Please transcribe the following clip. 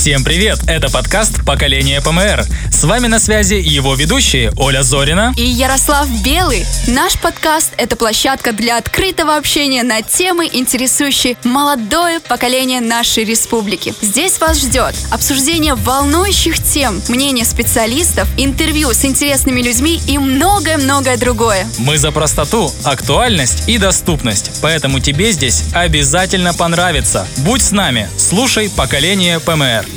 Всем привет! Это подкаст «Поколение ПМР». С вами на связи его ведущие Оля Зорина и Ярослав Белый. Наш подкаст – это площадка для открытого общения на темы, интересующие молодое поколение нашей республики. Здесь вас ждет обсуждение волнующих тем, мнение специалистов, интервью с интересными людьми и многое-многое другое. Мы за простоту, актуальность и доступность, поэтому тебе здесь обязательно понравится. Будь с нами, слушай «Поколение ПМР».